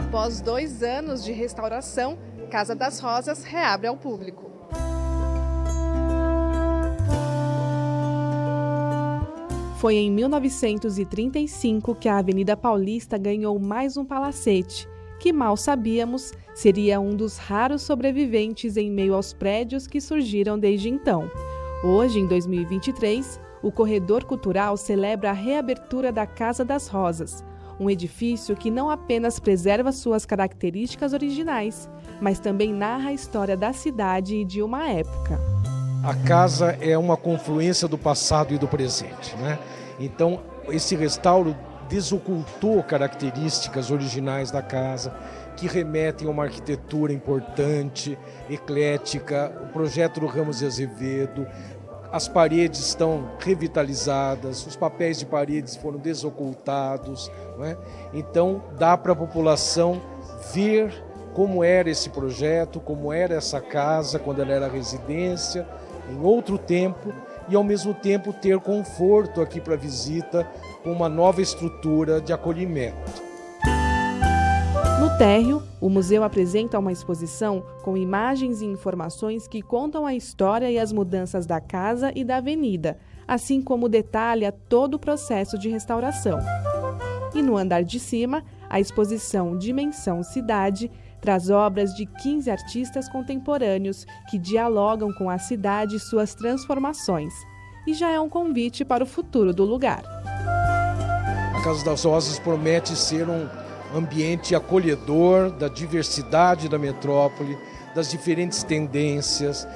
Após dois anos de restauração, Casa das Rosas reabre ao público. Foi em 1935 que a Avenida Paulista ganhou mais um palacete, que mal sabíamos seria um dos raros sobreviventes em meio aos prédios que surgiram desde então. Hoje, em 2023, o Corredor Cultural celebra a reabertura da Casa das Rosas, um edifício que não apenas preserva suas características originais, mas também narra a história da cidade e de uma época. A casa é uma confluência do passado e do presente, né? Então, esse restauro desocultou características originais da casa que remetem a uma arquitetura importante, eclética, o projeto do Ramos de Azevedo, as paredes estão revitalizadas, os papéis de paredes foram desocultados. É? Então, dá para a população ver como era esse projeto, como era essa casa quando ela era residência, em outro tempo, e ao mesmo tempo ter conforto aqui para visita com uma nova estrutura de acolhimento. Térreo, o museu apresenta uma exposição com imagens e informações que contam a história e as mudanças da casa e da avenida, assim como detalha todo o processo de restauração. E no andar de cima, a exposição Dimensão Cidade traz obras de 15 artistas contemporâneos que dialogam com a cidade e suas transformações. E já é um convite para o futuro do lugar. A Casa das Rosas promete ser um ambiente acolhedor da diversidade da metrópole, das diferentes tendências,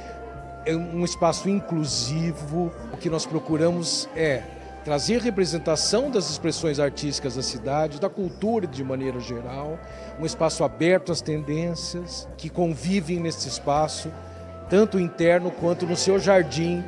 é um espaço inclusivo. O que nós procuramos é trazer representação das expressões artísticas da cidade, da cultura de maneira geral, um espaço aberto às tendências que convivem nesse espaço, tanto interno quanto no seu jardim,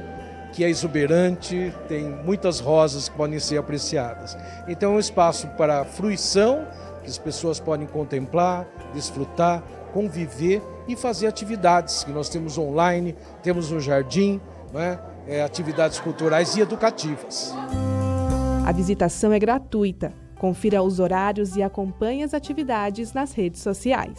que é exuberante, tem muitas rosas que podem ser apreciadas. Então é um espaço para fruição que as pessoas podem contemplar, desfrutar, conviver e fazer atividades que nós temos online, temos no jardim, é? É, atividades culturais e educativas. A visitação é gratuita. Confira os horários e acompanhe as atividades nas redes sociais.